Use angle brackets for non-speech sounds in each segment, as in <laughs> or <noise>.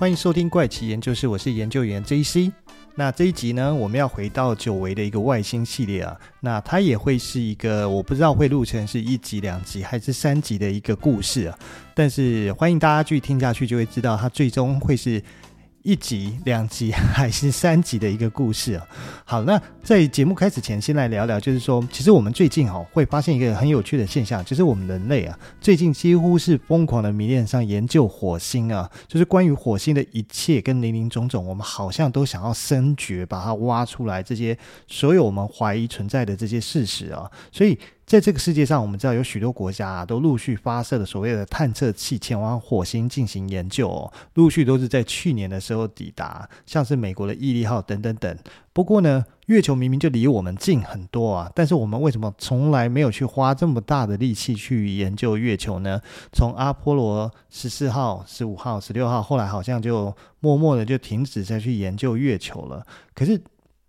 欢迎收听怪奇研究室，我是研究员 JC。那这一集呢，我们要回到久违的一个外星系列啊。那它也会是一个，我不知道会录成是一集、两集还是三集的一个故事啊。但是欢迎大家继续听下去，就会知道它最终会是。一集、两集 <laughs> 还是三集的一个故事啊。好，那在节目开始前，先来聊聊，就是说，其实我们最近哈会发现一个很有趣的现象，就是我们人类啊，最近几乎是疯狂的迷恋上研究火星啊，就是关于火星的一切跟林林总总，我们好像都想要深掘，把它挖出来，这些所有我们怀疑存在的这些事实啊，所以。在这个世界上，我们知道有许多国家啊，都陆续发射了所谓的探测器前往火星进行研究哦，陆续都是在去年的时候抵达，像是美国的毅力号等等等。不过呢，月球明明就离我们近很多啊，但是我们为什么从来没有去花这么大的力气去研究月球呢？从阿波罗十四号、十五号、十六号，后来好像就默默的就停止再去研究月球了。可是，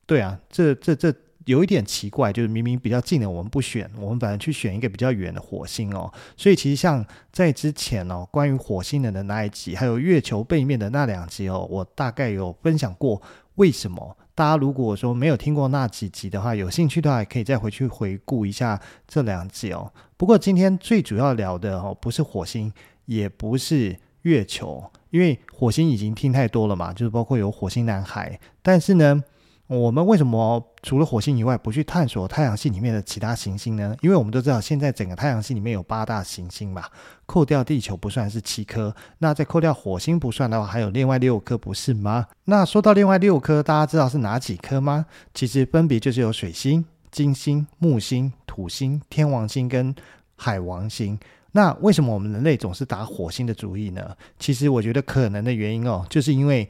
对啊，这这这。有一点奇怪，就是明明比较近的我们不选，我们反而去选一个比较远的火星哦。所以其实像在之前哦，关于火星人的那一集，还有月球背面的那两集哦，我大概有分享过为什么。大家如果说没有听过那几集的话，有兴趣的话，可以再回去回顾一下这两集哦。不过今天最主要聊的哦，不是火星，也不是月球，因为火星已经听太多了嘛，就是包括有火星男孩，但是呢。我们为什么除了火星以外不去探索太阳系里面的其他行星呢？因为我们都知道，现在整个太阳系里面有八大行星嘛，扣掉地球不算是七颗，那再扣掉火星不算的话，还有另外六颗，不是吗？那说到另外六颗，大家知道是哪几颗吗？其实分别就是有水星、金星、木星、土星、天王星跟海王星。那为什么我们人类总是打火星的主意呢？其实我觉得可能的原因哦，就是因为。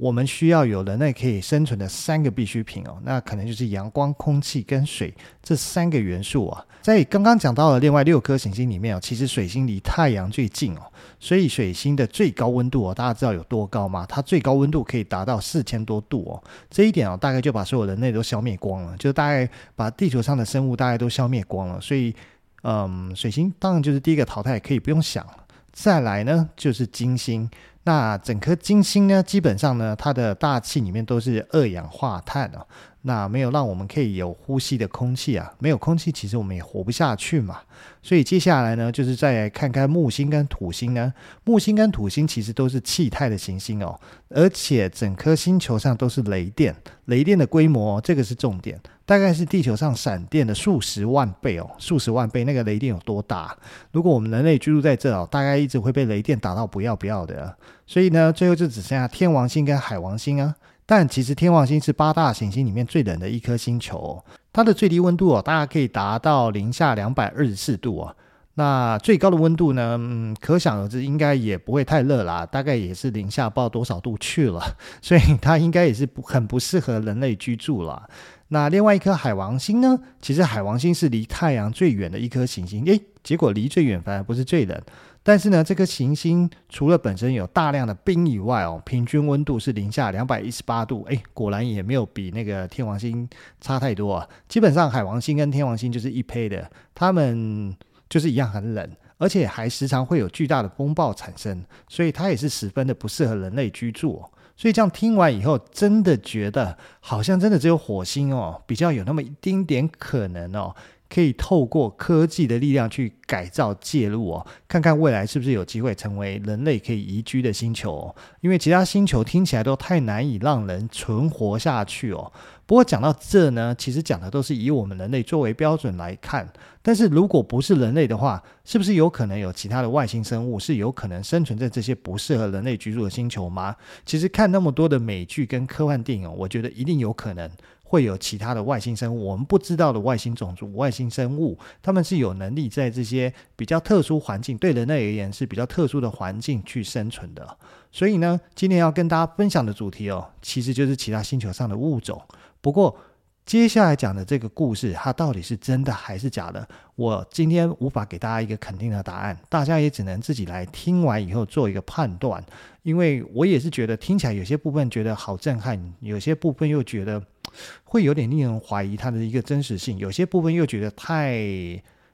我们需要有人类可以生存的三个必需品哦，那可能就是阳光、空气跟水这三个元素啊。在刚刚讲到的另外六颗行星里面哦，其实水星离太阳最近哦，所以水星的最高温度哦，大家知道有多高吗？它最高温度可以达到四千多度哦。这一点哦，大概就把所有人类都消灭光了，就大概把地球上的生物大概都消灭光了。所以，嗯，水星当然就是第一个淘汰，可以不用想了。再来呢，就是金星。那整颗金星呢，基本上呢，它的大气里面都是二氧化碳哦，那没有让我们可以有呼吸的空气啊，没有空气，其实我们也活不下去嘛。所以接下来呢，就是再来看看木星跟土星呢。木星跟土星其实都是气态的行星哦，而且整颗星球上都是雷电，雷电的规模，这个是重点。大概是地球上闪电的数十万倍哦，数十万倍，那个雷电有多大？如果我们人类居住在这哦，大概一直会被雷电打到不要不要的。所以呢，最后就只剩下天王星跟海王星啊。但其实天王星是八大行星里面最冷的一颗星球，它的最低温度哦，大概可以达到零下两百二十四度哦。那最高的温度呢，嗯，可想而知，应该也不会太热啦，大概也是零下不知道多少度去了。<laughs> 所以它应该也是不很不适合人类居住了。那另外一颗海王星呢？其实海王星是离太阳最远的一颗行星，诶，结果离最远反而不是最冷。但是呢，这颗行星除了本身有大量的冰以外哦，平均温度是零下两百一十八度，诶，果然也没有比那个天王星差太多啊。基本上海王星跟天王星就是一胚的，它们就是一样很冷，而且还时常会有巨大的风暴产生，所以它也是十分的不适合人类居住。所以这样听完以后，真的觉得好像真的只有火星哦，比较有那么一丁点可能哦，可以透过科技的力量去改造介入哦，看看未来是不是有机会成为人类可以宜居的星球哦。因为其他星球听起来都太难以让人存活下去哦。不过讲到这呢，其实讲的都是以我们人类作为标准来看。但是如果不是人类的话，是不是有可能有其他的外星生物是有可能生存在这些不适合人类居住的星球吗？其实看那么多的美剧跟科幻电影，我觉得一定有可能会有其他的外星生物，我们不知道的外星种族、外星生物，他们是有能力在这些比较特殊环境，对人类而言是比较特殊的环境去生存的。所以呢，今天要跟大家分享的主题哦，其实就是其他星球上的物种。不过，接下来讲的这个故事，它到底是真的还是假的？我今天无法给大家一个肯定的答案，大家也只能自己来听完以后做一个判断。因为我也是觉得听起来有些部分觉得好震撼，有些部分又觉得会有点令人怀疑它的一个真实性，有些部分又觉得太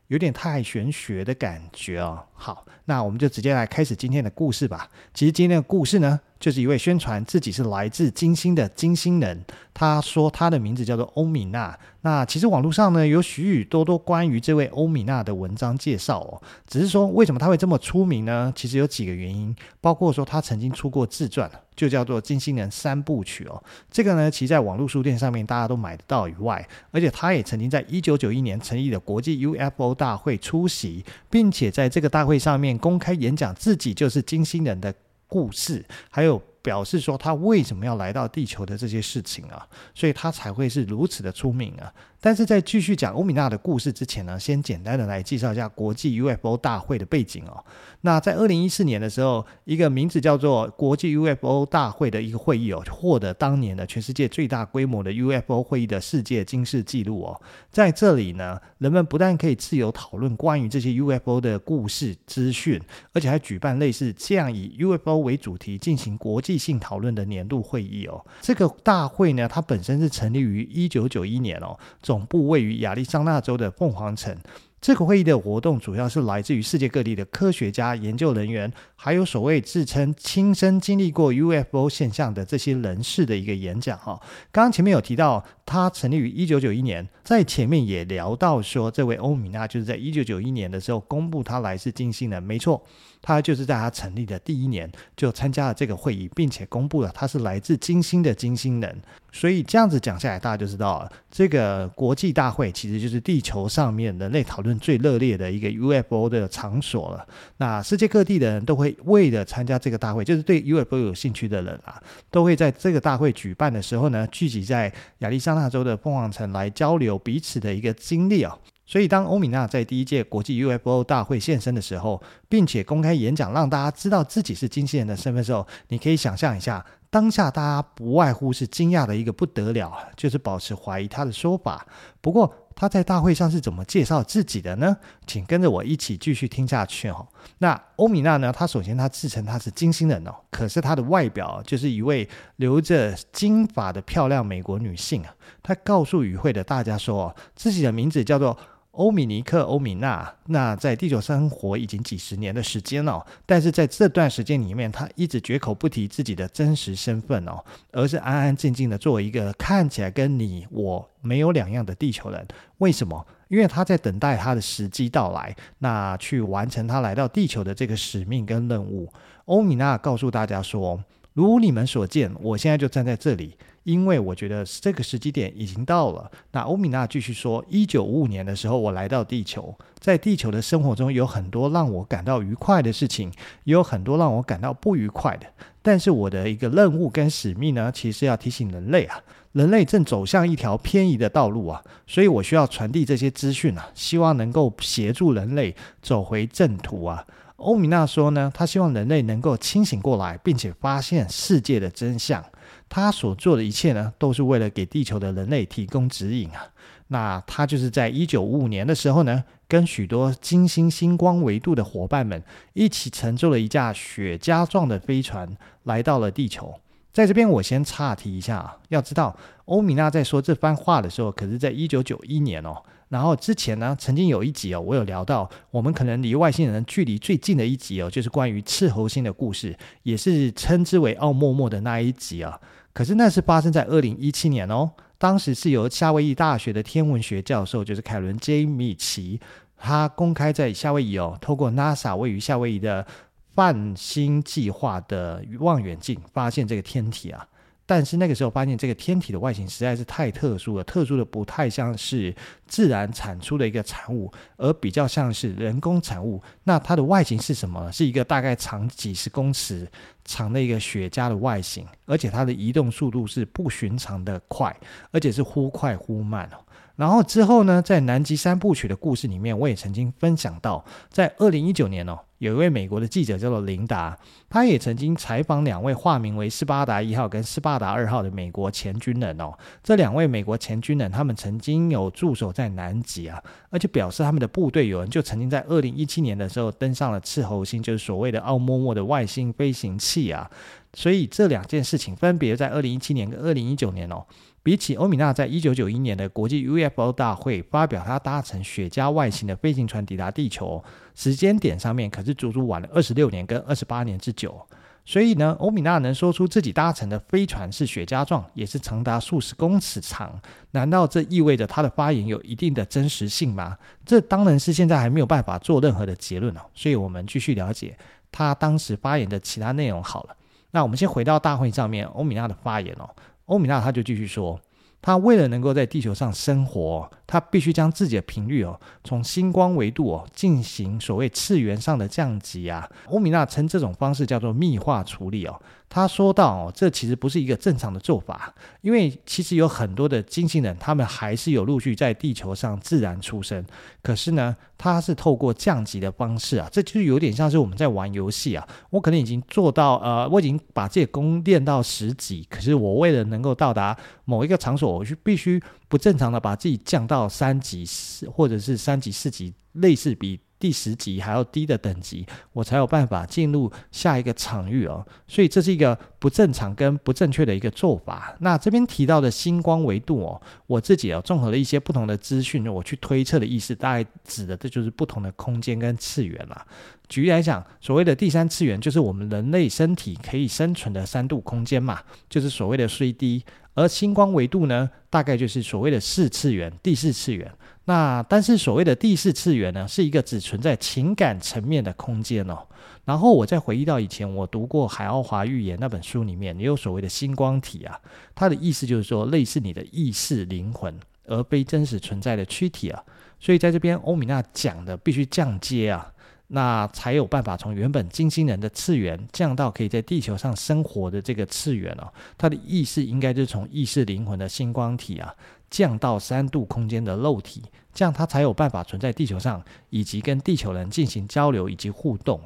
有点太玄学的感觉哦。好，那我们就直接来开始今天的故事吧。其实今天的故事呢，就是一位宣传自己是来自金星的金星人。他说他的名字叫做欧米娜。那其实网络上呢有许许多多关于这位欧米娜的文章介绍哦。只是说为什么他会这么出名呢？其实有几个原因，包括说他曾经出过自传，就叫做《金星人三部曲》哦。这个呢，其实在网络书店上面大家都买得到以外，而且他也曾经在一九九一年成立的国际 UFO 大会出席，并且在这个大会上面公开演讲自己就是金星人的故事，还有。表示说他为什么要来到地球的这些事情啊，所以他才会是如此的出名啊。但是在继续讲欧米娜的故事之前呢，先简单的来介绍一下国际 UFO 大会的背景哦。那在二零一四年的时候，一个名字叫做国际 UFO 大会的一个会议哦，获得当年的全世界最大规模的 UFO 会议的世界金世纪录哦。在这里呢，人们不但可以自由讨论关于这些 UFO 的故事资讯，而且还举办类似这样以 UFO 为主题进行国际性讨论的年度会议哦。这个大会呢，它本身是成立于一九九一年哦，总总部位于亚利桑那州的凤凰城。这个会议的活动主要是来自于世界各地的科学家、研究人员，还有所谓自称亲身经历过 UFO 现象的这些人士的一个演讲。哈，刚刚前面有提到，他成立于一九九一年，在前面也聊到说，这位欧米娜就是在一九九一年的时候公布他来自金星的，没错。他就是在他成立的第一年就参加了这个会议，并且公布了他是来自金星的金星人。所以这样子讲下来，大家就知道了，这个国际大会其实就是地球上面人类讨论最热烈的一个 UFO 的场所了。那世界各地的人都会为了参加这个大会，就是对 UFO 有兴趣的人啊，都会在这个大会举办的时候呢，聚集在亚利桑那州的凤凰城来交流彼此的一个经历啊。所以，当欧米娜在第一届国际 UFO 大会现身的时候，并且公开演讲，让大家知道自己是金星人的身份的时候，你可以想象一下，当下大家不外乎是惊讶的一个不得了，就是保持怀疑他的说法。不过，他在大会上是怎么介绍自己的呢？请跟着我一起继续听下去哦。那欧米娜呢？她首先她自称她是金星人哦，可是她的外表就是一位留着金发的漂亮美国女性啊。她告诉与会的大家说，自己的名字叫做。欧米尼克·欧米娜，那在地球生活已经几十年的时间了，但是在这段时间里面，他一直绝口不提自己的真实身份哦，而是安安静静的做一个看起来跟你我没有两样的地球人。为什么？因为他在等待他的时机到来，那去完成他来到地球的这个使命跟任务。欧米娜告诉大家说：“如你们所见，我现在就站在这里。”因为我觉得这个时机点已经到了。那欧米娜继续说：“一九五五年的时候，我来到地球，在地球的生活中有很多让我感到愉快的事情，也有很多让我感到不愉快的。但是我的一个任务跟使命呢，其实要提醒人类啊，人类正走向一条偏移的道路啊，所以我需要传递这些资讯啊，希望能够协助人类走回正途啊。”欧米娜说呢，他希望人类能够清醒过来，并且发现世界的真相。他所做的一切呢，都是为了给地球的人类提供指引啊。那他就是在一九五五年的时候呢，跟许多金星星光维度的伙伴们一起乘坐了一架雪茄状的飞船来到了地球。在这边，我先岔题一下啊，要知道欧米娜在说这番话的时候，可是在一九九一年哦。然后之前呢，曾经有一集哦，我有聊到我们可能离外星人距离最近的一集哦，就是关于赤猴星的故事，也是称之为奥莫莫的那一集啊。可是那是发生在二零一七年哦，当时是由夏威夷大学的天文学教授，就是凯伦 ·J· 米奇，他公开在夏威夷哦，透过 NASA 位于夏威夷的泛星计划的望远镜发现这个天体啊。但是那个时候发现这个天体的外形实在是太特殊了，特殊的不太像是自然产出的一个产物，而比较像是人工产物。那它的外形是什么呢？是一个大概长几十公尺长的一个雪茄的外形，而且它的移动速度是不寻常的快，而且是忽快忽慢哦。然后之后呢，在南极三部曲的故事里面，我也曾经分享到，在二零一九年哦，有一位美国的记者叫做琳达，他也曾经采访两位化名为斯巴达一号跟斯巴达二号的美国前军人哦。这两位美国前军人，他们曾经有驻守在南极啊，而且表示他们的部队有人就曾经在二零一七年的时候登上了赤猴星，就是所谓的奥莫莫的外星飞行器啊。所以这两件事情分别在二零一七年跟二零一九年哦。比起欧米娜在一九九一年的国际 UFO 大会发表他搭乘雪茄外形的飞行船抵达地球时间点上面，可是足足晚了二十六年跟二十八年之久。所以呢，欧米娜能说出自己搭乘的飞船是雪茄状，也是长达数十公尺长，难道这意味着她的发言有一定的真实性吗？这当然是现在还没有办法做任何的结论哦。所以我们继续了解她当时发言的其他内容好了。那我们先回到大会上面，欧米娜的发言哦。欧米娜他就继续说。他为了能够在地球上生活，他必须将自己的频率哦，从星光维度哦进行所谓次元上的降级啊。欧米娜称这种方式叫做密化处理哦。他说到哦，这其实不是一个正常的做法，因为其实有很多的金星人，他们还是有陆续在地球上自然出生。可是呢，他是透过降级的方式啊，这就有点像是我们在玩游戏啊。我可能已经做到呃，我已经把这个功练到十级，可是我为了能够到达某一个场所，我就必须不正常的把自己降到三级四，或者是三级、四级，类似比。第十级还要低的等级，我才有办法进入下一个场域哦。所以这是一个不正常跟不正确的一个做法。那这边提到的星光维度哦，我自己哦综合了一些不同的资讯，我去推测的意思，大概指的这就是不同的空间跟次元啦。举例来讲，所谓的第三次元就是我们人类身体可以生存的三度空间嘛，就是所谓的 3D。而星光维度呢，大概就是所谓的四次元、第四次元。那但是所谓的第四次元呢，是一个只存在情感层面的空间哦。然后我再回忆到以前我读过《海奥华预言》那本书里面，也有所谓的星光体啊，它的意思就是说类似你的意识灵魂，而非真实存在的躯体啊。所以在这边欧米娜讲的必须降阶啊，那才有办法从原本金星人的次元降到可以在地球上生活的这个次元哦。它的意识应该就是从意识灵魂的星光体啊。降到三度空间的肉体，这样它才有办法存在地球上，以及跟地球人进行交流以及互动。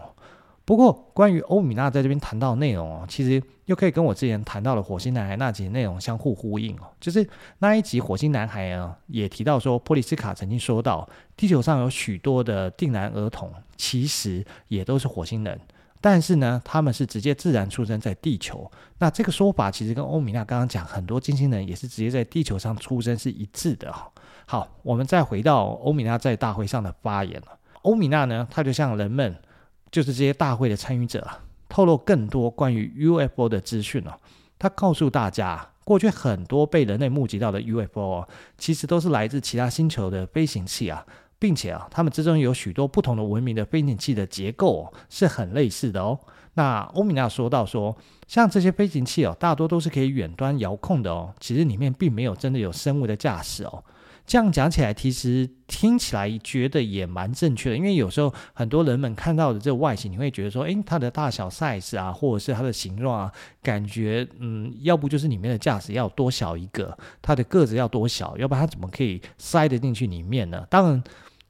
不过，关于欧米娜在这边谈到的内容哦，其实又可以跟我之前谈到的火星男孩那集内容相互呼应哦。就是那一集火星男孩啊，也提到说，波利斯卡曾经说到，地球上有许多的定男儿童，其实也都是火星人。但是呢，他们是直接自然出生在地球。那这个说法其实跟欧米娜刚刚讲很多金星人也是直接在地球上出生是一致的哈。好，我们再回到欧米娜在大会上的发言了。欧米娜呢，她就向人们，就是这些大会的参与者，透露更多关于 UFO 的资讯哦。他告诉大家，过去很多被人类目击到的 UFO，其实都是来自其他星球的飞行器啊。并且啊，它们之中有许多不同的文明的飞行器的结构哦，是很类似的哦。那欧米娜说到说，像这些飞行器哦，大多都是可以远端遥控的哦。其实里面并没有真的有生物的驾驶哦。这样讲起来，其实听起来觉得也蛮正确的。因为有时候很多人们看到的这个外形，你会觉得说，诶，它的大小 size 啊，或者是它的形状啊，感觉嗯，要不就是里面的驾驶要多小一个，它的个子要多小，要不然它怎么可以塞得进去里面呢？当然。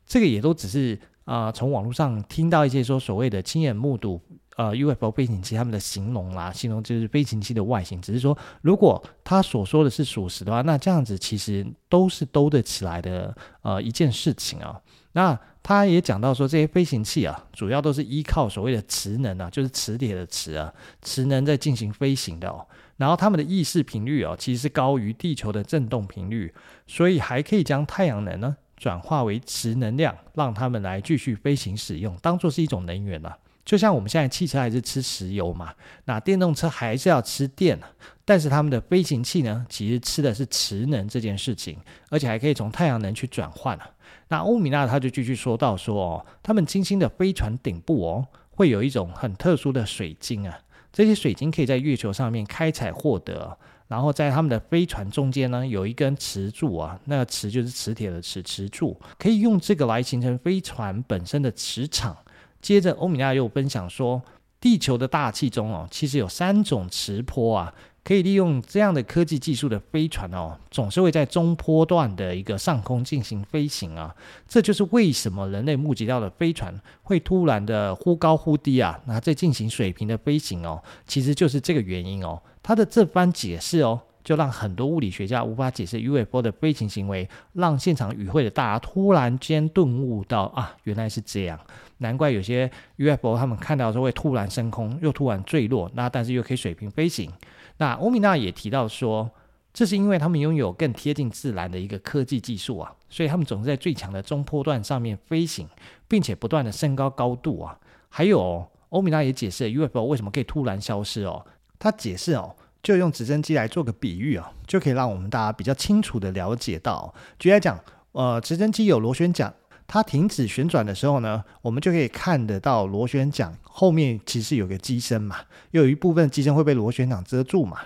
这个也都只是啊、从网络上听到一些说所谓的亲眼目睹呃 UFO 飞行器他们的形容啦，形容就是飞行器的外形。只是说，如果他所说的是属实的话，那这样子其实都是兜得起来的呃一件事情啊。那他也讲到说，这些飞行器啊，主要都是依靠所谓的磁能啊，就是磁铁的磁啊，磁能在进行飞行的哦。然后他们的意识频率哦，其实是高于地球的振动频率，所以还可以将太阳能呢。转化为磁能量，让他们来继续飞行使用，当做是一种能源了。就像我们现在汽车还是吃石油嘛，那电动车还是要吃电，但是他们的飞行器呢，其实吃的是磁能这件事情，而且还可以从太阳能去转换啊。那欧米娜他就继续说到说哦，他们金星的飞船顶部哦，会有一种很特殊的水晶啊，这些水晶可以在月球上面开采获得。然后在他们的飞船中间呢，有一根磁柱啊，那个磁就是磁铁的磁，磁柱可以用这个来形成飞船本身的磁场。接着，欧米娜又分享说，地球的大气中哦，其实有三种磁波啊，可以利用这样的科技技术的飞船哦，总是会在中波段的一个上空进行飞行啊。这就是为什么人类目击到的飞船会突然的忽高忽低啊，那在进行水平的飞行哦，其实就是这个原因哦。他的这番解释哦，就让很多物理学家无法解释 UFO 的飞行行为，让现场与会的大家突然间顿悟到啊，原来是这样，难怪有些 UFO 他们看到的时候会突然升空，又突然坠落，那但是又可以水平飞行。那欧米娜也提到说，这是因为他们拥有更贴近自然的一个科技技术啊，所以他们总是在最强的中波段上面飞行，并且不断的升高高度啊，还有。欧米娜也解释 UFO 为什么可以突然消失哦。他解释哦，就用直升机来做个比喻哦，就可以让我们大家比较清楚的了解到。举例来讲，呃，直升机有螺旋桨，它停止旋转的时候呢，我们就可以看得到螺旋桨后面其实有个机身嘛，有一部分机身会被螺旋桨遮住嘛。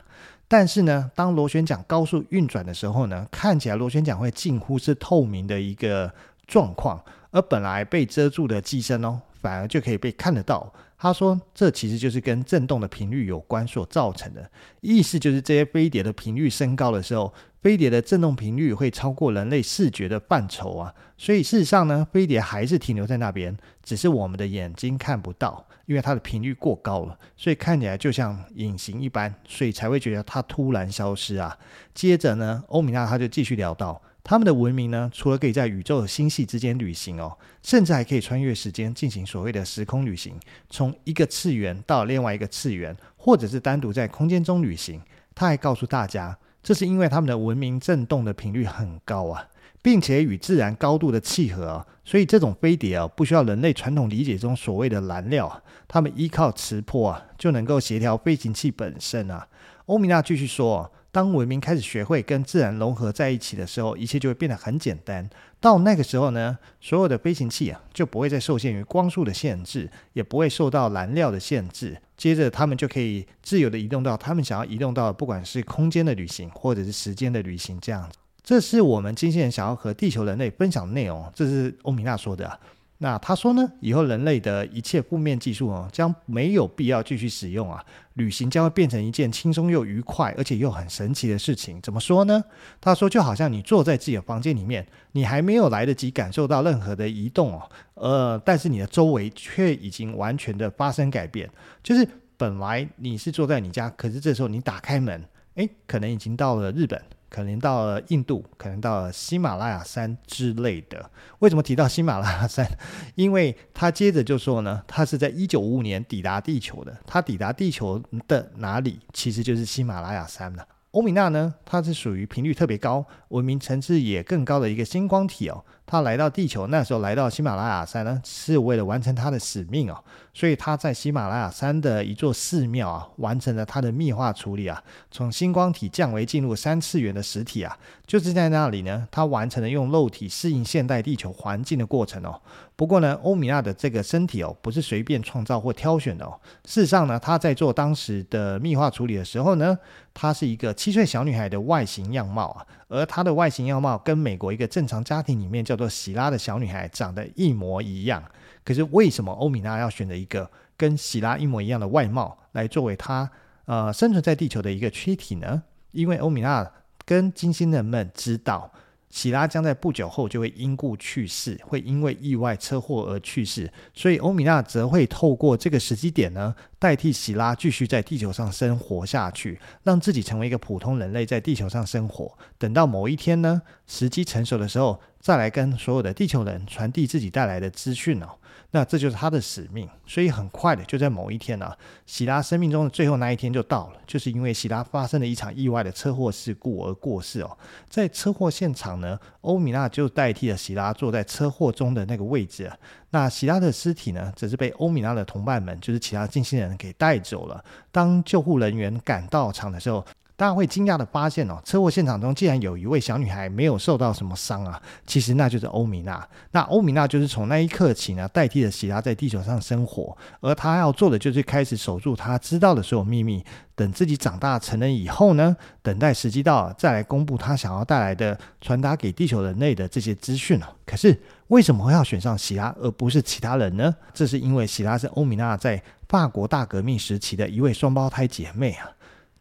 但是呢，当螺旋桨高速运转的时候呢，看起来螺旋桨会近乎是透明的一个状况，而本来被遮住的机身哦，反而就可以被看得到。他说，这其实就是跟振动的频率有关所造成的，意思就是这些飞碟的频率升高的时候，飞碟的振动频率会超过人类视觉的范畴啊。所以事实上呢，飞碟还是停留在那边，只是我们的眼睛看不到。因为它的频率过高了，所以看起来就像隐形一般，所以才会觉得它突然消失啊。接着呢，欧米娜他就继续聊到，他们的文明呢，除了可以在宇宙的星系之间旅行哦，甚至还可以穿越时间进行所谓的时空旅行，从一个次元到另外一个次元，或者是单独在空间中旅行。他还告诉大家，这是因为他们的文明震动的频率很高啊。并且与自然高度的契合啊，所以这种飞碟啊，不需要人类传统理解中所谓的燃料，他们依靠磁波啊，就能够协调飞行器本身啊。欧米娜继续说，当文明开始学会跟自然融合在一起的时候，一切就会变得很简单。到那个时候呢，所有的飞行器啊，就不会再受限于光速的限制，也不会受到燃料的限制。接着，他们就可以自由地移动到他们想要移动到，不管是空间的旅行，或者是时间的旅行，这样子。这是我们金星人想要和地球人类分享的内容，这是欧米娜说的。那他说呢，以后人类的一切负面技术哦，将没有必要继续使用啊，旅行将会变成一件轻松又愉快，而且又很神奇的事情。怎么说呢？他说，就好像你坐在自己的房间里面，你还没有来得及感受到任何的移动哦，呃，但是你的周围却已经完全的发生改变。就是本来你是坐在你家，可是这时候你打开门，诶，可能已经到了日本。可能到了印度，可能到了喜马拉雅山之类的。为什么提到喜马拉雅山？<laughs> 因为他接着就说呢，他是在一九五五年抵达地球的。他抵达地球的哪里，其实就是喜马拉雅山了。欧米娜呢，它是属于频率特别高、文明层次也更高的一个星光体哦。他来到地球，那时候来到喜马拉雅山呢，是为了完成他的使命哦。所以他在喜马拉雅山的一座寺庙啊，完成了他的密化处理啊，从星光体降维进入三次元的实体啊，就是在那里呢，他完成了用肉体适应现代地球环境的过程哦。不过呢，欧米娜的这个身体哦，不是随便创造或挑选的哦。事实上呢，他在做当时的密化处理的时候呢，她是一个七岁小女孩的外形样貌啊。而她的外形样貌跟美国一个正常家庭里面叫做喜拉的小女孩长得一模一样。可是为什么欧米娜要选择一个跟喜拉一模一样的外貌来作为她呃生存在地球的一个躯体呢？因为欧米娜跟金星人们知道。喜拉将在不久后就会因故去世，会因为意外车祸而去世，所以欧米娜则会透过这个时机点呢，代替喜拉继续在地球上生活下去，让自己成为一个普通人类，在地球上生活。等到某一天呢，时机成熟的时候，再来跟所有的地球人传递自己带来的资讯哦。那这就是他的使命，所以很快的就在某一天呢、啊，喜拉生命中的最后那一天就到了，就是因为喜拉发生了一场意外的车祸事故而过世哦。在车祸现场呢，欧米娜就代替了喜拉坐在车祸中的那个位置。那喜拉的尸体呢，则是被欧米娜的同伴们，就是其他近亲人给带走了。当救护人员赶到场的时候，大家会惊讶的发现哦，车祸现场中竟然有一位小女孩没有受到什么伤啊！其实那就是欧米娜。那欧米娜就是从那一刻起呢，代替了喜拉在地球上生活，而她要做的就是开始守住她知道的所有秘密，等自己长大成人以后呢，等待时机到了再来公布她想要带来的传达给地球人类的这些资讯哦。可是为什么会要选上喜拉而不是其他人呢？这是因为喜拉是欧米娜在法国大革命时期的一位双胞胎姐妹啊。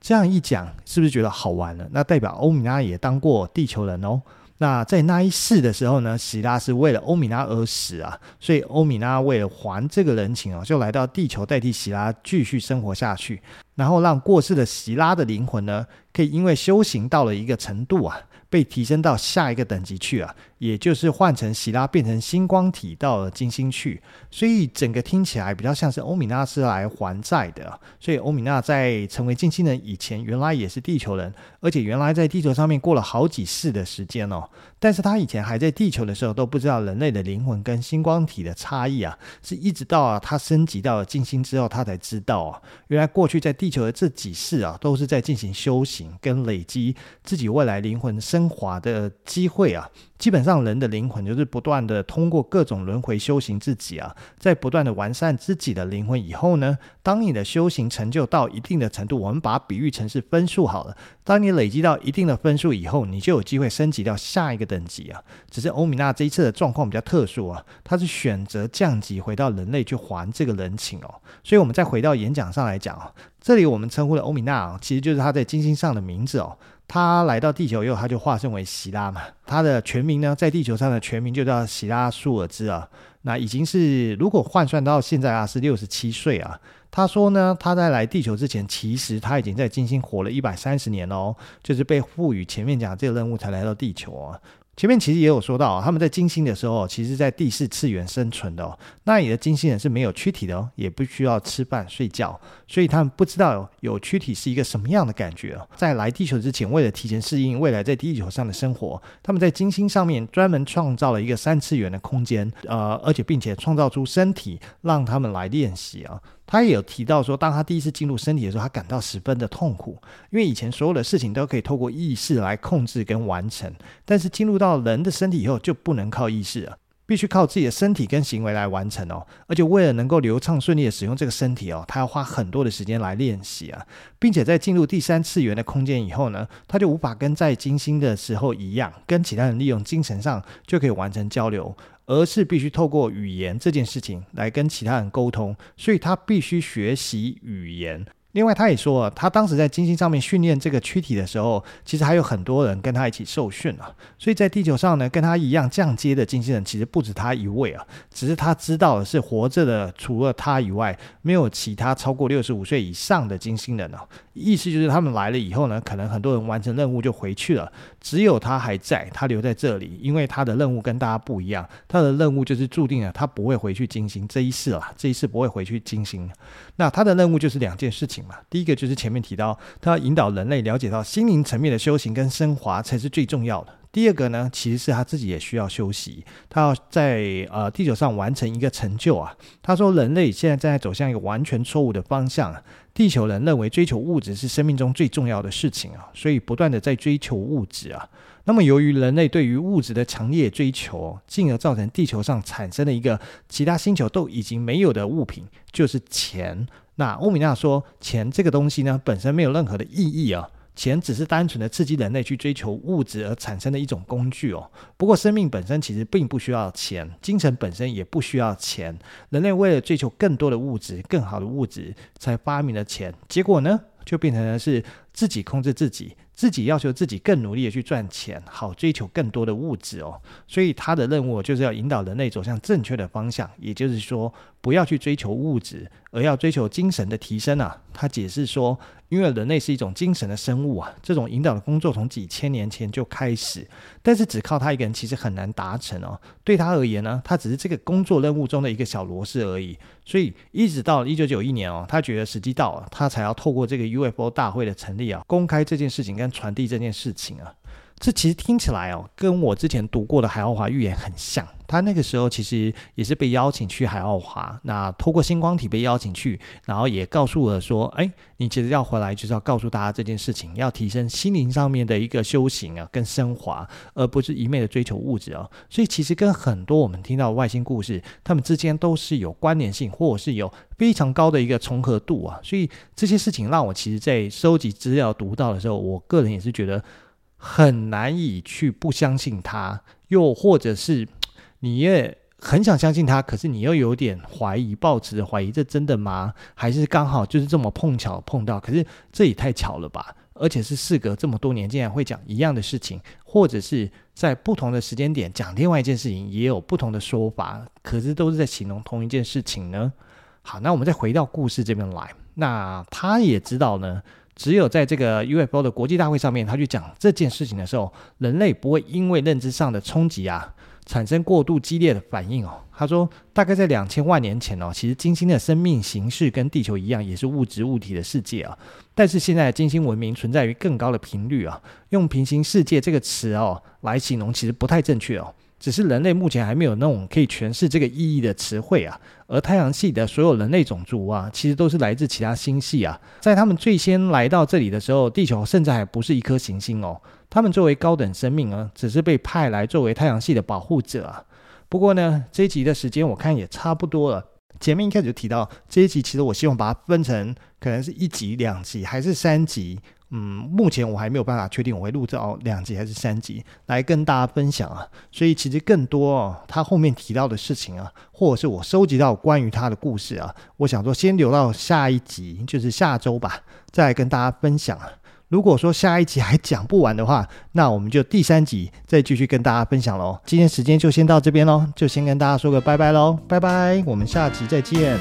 这样一讲，是不是觉得好玩了？那代表欧米拉也当过地球人哦。那在那一世的时候呢，喜拉是为了欧米拉而死啊，所以欧米拉为了还这个人情哦，就来到地球代替喜拉继续生活下去，然后让过世的喜拉的灵魂呢，可以因为修行到了一个程度啊。被提升到下一个等级去啊，也就是换成希拉变成星光体到了金星去，所以整个听起来比较像是欧米娜是来还债的。所以欧米娜在成为金星人以前，原来也是地球人，而且原来在地球上面过了好几世的时间哦。但是他以前还在地球的时候都不知道人类的灵魂跟星光体的差异啊，是一直到啊他升级到了金星之后，他才知道啊，原来过去在地球的这几世啊，都是在进行修行跟累积自己未来灵魂升华的机会啊。基本上人的灵魂就是不断的通过各种轮回修行自己啊，在不断的完善自己的灵魂以后呢，当你的修行成就到一定的程度，我们把它比喻成是分数好了。当你累积到一定的分数以后，你就有机会升级到下一个等级啊。只是欧米娜这一次的状况比较特殊啊，她是选择降级回到人类去还这个人情哦。所以我们再回到演讲上来讲哦，这里我们称呼的欧米娜啊，其实就是她在金星上的名字哦。他来到地球以后，他就化身为希拉嘛。他的全名呢，在地球上的全名就叫希拉舒尔兹啊。那已经是如果换算到现在啊，是六十七岁啊。他说呢，他在来地球之前，其实他已经在金星活了一百三十年哦，就是被赋予前面讲这个任务才来到地球啊。前面其实也有说到，他们在金星的时候，其实在第四次元生存的哦。那里的金星人是没有躯体的哦，也不需要吃饭睡觉，所以他们不知道有躯体是一个什么样的感觉。在来地球之前，为了提前适应未来在地球上的生活，他们在金星上面专门创造了一个三次元的空间，呃，而且并且创造出身体让他们来练习啊。他也有提到说，当他第一次进入身体的时候，他感到十分的痛苦，因为以前所有的事情都可以透过意识来控制跟完成，但是进入到人的身体以后，就不能靠意识了，必须靠自己的身体跟行为来完成哦。而且为了能够流畅顺利的使用这个身体哦，他要花很多的时间来练习啊，并且在进入第三次元的空间以后呢，他就无法跟在金星的时候一样，跟其他人利用精神上就可以完成交流。而是必须透过语言这件事情来跟其他人沟通，所以他必须学习语言。另外，他也说啊，他当时在金星上面训练这个躯体的时候，其实还有很多人跟他一起受训啊。所以在地球上呢，跟他一样降阶的金星人其实不止他一位啊。只是他知道的是活着的，除了他以外，没有其他超过六十五岁以上的金星人啊。意思就是他们来了以后呢，可能很多人完成任务就回去了，只有他还在，他留在这里，因为他的任务跟大家不一样，他的任务就是注定了他不会回去金星这一世了，这一世不会回去金星。那他的任务就是两件事情嘛。第一个就是前面提到，他要引导人类了解到心灵层面的修行跟升华才是最重要的。第二个呢，其实是他自己也需要休息，他要在呃地球上完成一个成就啊。他说，人类现在正在走向一个完全错误的方向。地球人认为追求物质是生命中最重要的事情啊，所以不断的在追求物质啊。那么由于人类对于物质的强烈追求，进而造成地球上产生了一个其他星球都已经没有的物品，就是钱。那欧米娜说，钱这个东西呢，本身没有任何的意义啊。钱只是单纯的刺激人类去追求物质而产生的一种工具哦。不过，生命本身其实并不需要钱，精神本身也不需要钱。人类为了追求更多的物质、更好的物质，才发明了钱。结果呢，就变成了是自己控制自己。自己要求自己更努力的去赚钱，好追求更多的物质哦。所以他的任务就是要引导人类走向正确的方向，也就是说，不要去追求物质，而要追求精神的提升啊。他解释说，因为人类是一种精神的生物啊，这种引导的工作从几千年前就开始，但是只靠他一个人其实很难达成哦。对他而言呢，他只是这个工作任务中的一个小螺丝而已。所以一直到一九九一年哦，他觉得时机到了，他才要透过这个 UFO 大会的成立啊，公开这件事情跟传递这件事情啊。这其实听起来哦，跟我之前读过的海奥华预言很像。他那个时候其实也是被邀请去海奥华，那透过星光体被邀请去，然后也告诉了说，哎，你其实要回来就是要告诉大家这件事情，要提升心灵上面的一个修行啊，跟升华，而不是一味的追求物质啊。所以其实跟很多我们听到的外星故事，他们之间都是有关联性，或者是有非常高的一个重合度啊。所以这些事情让我其实在收集资料读到的时候，我个人也是觉得。很难以去不相信他，又或者是你也很想相信他，可是你又有点怀疑，抱持着怀疑，这真的吗？还是刚好就是这么碰巧碰到？可是这也太巧了吧！而且是事隔这么多年，竟然会讲一样的事情，或者是在不同的时间点讲另外一件事情，也有不同的说法，可是都是在形容同一件事情呢？好，那我们再回到故事这边来，那他也知道呢。只有在这个 UFO 的国际大会上面，他去讲这件事情的时候，人类不会因为认知上的冲击啊，产生过度激烈的反应哦。他说，大概在两千万年前哦，其实金星的生命形式跟地球一样，也是物质物体的世界啊。但是现在金星文明存在于更高的频率啊，用平行世界这个词哦来形容，其实不太正确哦。只是人类目前还没有那种可以诠释这个意义的词汇啊，而太阳系的所有人类种族啊，其实都是来自其他星系啊。在他们最先来到这里的时候，地球甚至还不是一颗行星哦。他们作为高等生命啊，只是被派来作为太阳系的保护者啊。不过呢，这一集的时间我看也差不多了。前面一开始就提到这一集，其实我希望把它分成可能是一集、两集还是三集。嗯，目前我还没有办法确定我会录到两集还是三集来跟大家分享啊。所以其实更多哦，他后面提到的事情啊，或者是我收集到关于他的故事啊，我想说先留到下一集，就是下周吧，再跟大家分享。如果说下一集还讲不完的话，那我们就第三集再继续跟大家分享喽。今天时间就先到这边喽，就先跟大家说个拜拜喽，拜拜，我们下集再见。